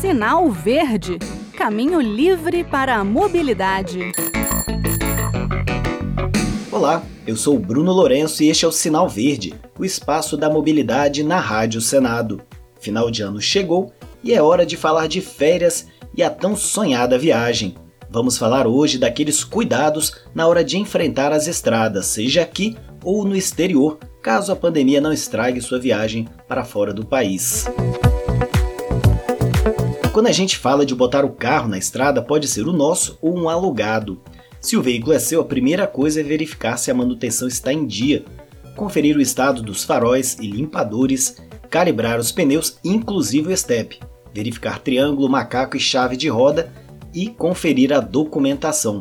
Sinal Verde Caminho livre para a mobilidade. Olá, eu sou Bruno Lourenço e este é o Sinal Verde, o espaço da mobilidade na Rádio Senado. Final de ano chegou e é hora de falar de férias e a tão sonhada viagem. Vamos falar hoje daqueles cuidados na hora de enfrentar as estradas, seja aqui ou no exterior, caso a pandemia não estrague sua viagem para fora do país. Quando a gente fala de botar o carro na estrada, pode ser o nosso ou um alugado. Se o veículo é seu, a primeira coisa é verificar se a manutenção está em dia, conferir o estado dos faróis e limpadores, calibrar os pneus, inclusive o step, verificar triângulo, macaco e chave de roda e conferir a documentação.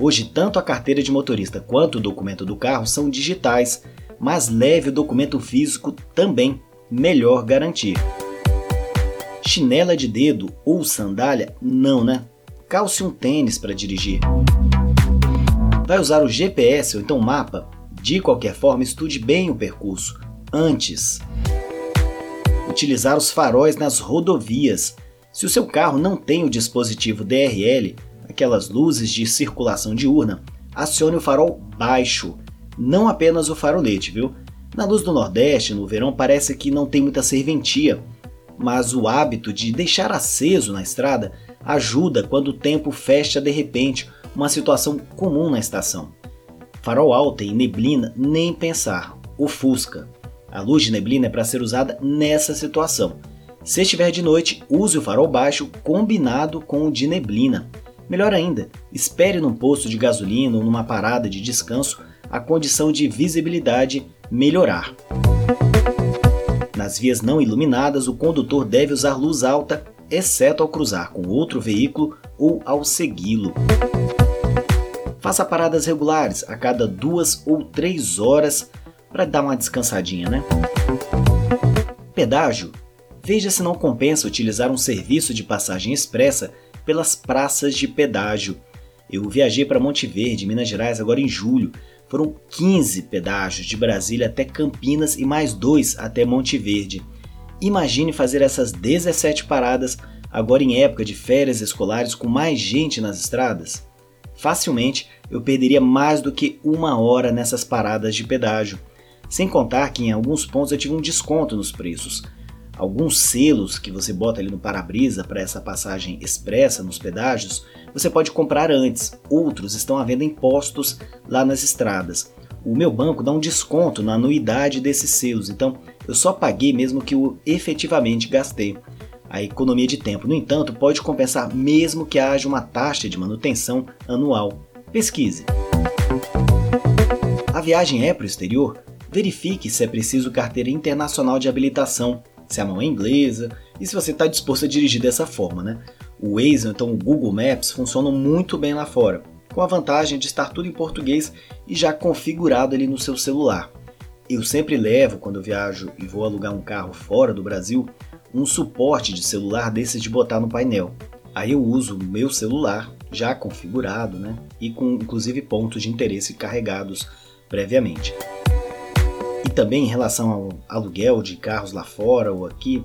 Hoje, tanto a carteira de motorista quanto o documento do carro são digitais, mas leve o documento físico também, melhor garantir. Chinela de dedo ou sandália? Não, né? Calce um tênis para dirigir. Vai usar o GPS ou então mapa? De qualquer forma, estude bem o percurso antes. Utilizar os faróis nas rodovias. Se o seu carro não tem o dispositivo DRL, aquelas luzes de circulação diurna, acione o farol baixo, não apenas o farolete, viu? Na luz do Nordeste, no verão, parece que não tem muita serventia, mas o hábito de deixar aceso na estrada ajuda quando o tempo fecha de repente, uma situação comum na estação. Farol alto e neblina, nem pensar, ofusca. A luz de neblina é para ser usada nessa situação. Se estiver de noite, use o farol baixo combinado com o de neblina. Melhor ainda, espere num posto de gasolina ou numa parada de descanso a condição de visibilidade melhorar. Nas vias não iluminadas, o condutor deve usar luz alta, exceto ao cruzar com outro veículo ou ao segui-lo. Faça paradas regulares a cada duas ou três horas para dar uma descansadinha, né? Pedágio. Veja se não compensa utilizar um serviço de passagem expressa pelas praças de pedágio. Eu viajei para Monte Verde, Minas Gerais, agora em julho, foram 15 pedágios de Brasília até Campinas e mais dois até Monte Verde. Imagine fazer essas 17 paradas agora em época de férias escolares com mais gente nas estradas. Facilmente eu perderia mais do que uma hora nessas paradas de pedágio. Sem contar que em alguns pontos eu tive um desconto nos preços. Alguns selos que você bota ali no para-brisa para essa passagem expressa nos pedágios, você pode comprar antes. Outros estão à venda em postos lá nas estradas. O meu banco dá um desconto na anuidade desses selos, então eu só paguei mesmo que eu efetivamente gastei. A economia de tempo, no entanto, pode compensar mesmo que haja uma taxa de manutenção anual. Pesquise. A viagem é para o exterior? Verifique se é preciso carteira internacional de habilitação se a mão é inglesa e se você está disposto a dirigir dessa forma, né? O Waze, então o Google Maps, funcionam muito bem lá fora, com a vantagem de estar tudo em português e já configurado ali no seu celular. Eu sempre levo, quando viajo e vou alugar um carro fora do Brasil, um suporte de celular desses de botar no painel. Aí eu uso o meu celular já configurado, né? E com inclusive pontos de interesse carregados previamente. Também em relação ao aluguel de carros lá fora ou aqui,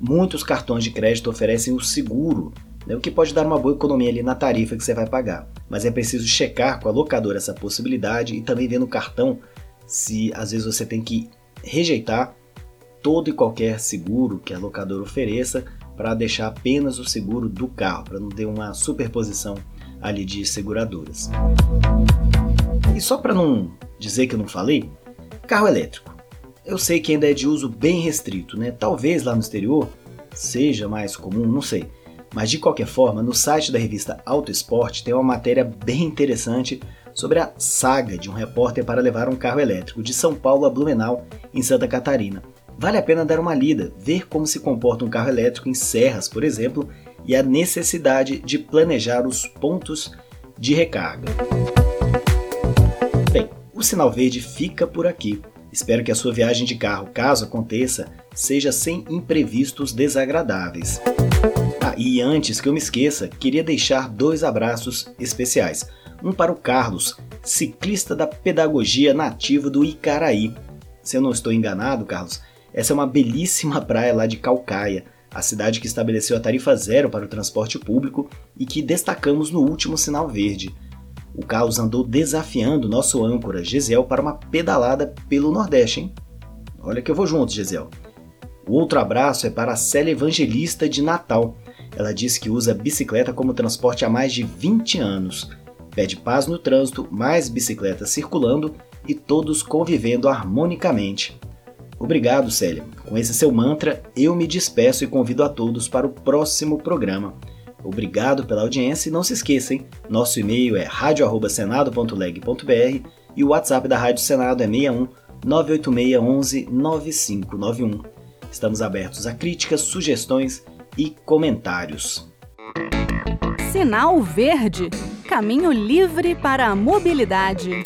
muitos cartões de crédito oferecem o seguro, né, o que pode dar uma boa economia ali na tarifa que você vai pagar. Mas é preciso checar com a locadora essa possibilidade e também ver no cartão se às vezes você tem que rejeitar todo e qualquer seguro que a locadora ofereça para deixar apenas o seguro do carro, para não ter uma superposição ali de seguradoras. E só para não dizer que eu não falei, Carro elétrico. Eu sei que ainda é de uso bem restrito, né? Talvez lá no exterior seja mais comum, não sei. Mas de qualquer forma, no site da revista Auto Esporte tem uma matéria bem interessante sobre a saga de um repórter para levar um carro elétrico de São Paulo a Blumenau, em Santa Catarina. Vale a pena dar uma lida, ver como se comporta um carro elétrico em serras, por exemplo, e a necessidade de planejar os pontos de recarga. O sinal verde fica por aqui. Espero que a sua viagem de carro, caso aconteça, seja sem imprevistos desagradáveis. Ah, e antes que eu me esqueça, queria deixar dois abraços especiais. Um para o Carlos, ciclista da pedagogia nativa do Icaraí. Se eu não estou enganado, Carlos, essa é uma belíssima praia lá de Calcaia, a cidade que estabeleceu a tarifa zero para o transporte público e que destacamos no último sinal verde. O Carlos andou desafiando nosso âncora Gesiel para uma pedalada pelo Nordeste, hein? Olha que eu vou junto, Gesiel. O outro abraço é para a Célia Evangelista de Natal. Ela diz que usa bicicleta como transporte há mais de 20 anos. Pede paz no trânsito, mais bicicletas circulando e todos convivendo harmonicamente. Obrigado, Célia. Com esse seu mantra, eu me despeço e convido a todos para o próximo programa. Obrigado pela audiência e não se esqueçam, nosso e-mail é radio@senado.leg.br e o WhatsApp da Rádio Senado é 61 986 11 9591. Estamos abertos a críticas, sugestões e comentários. Sinal Verde Caminho livre para a mobilidade.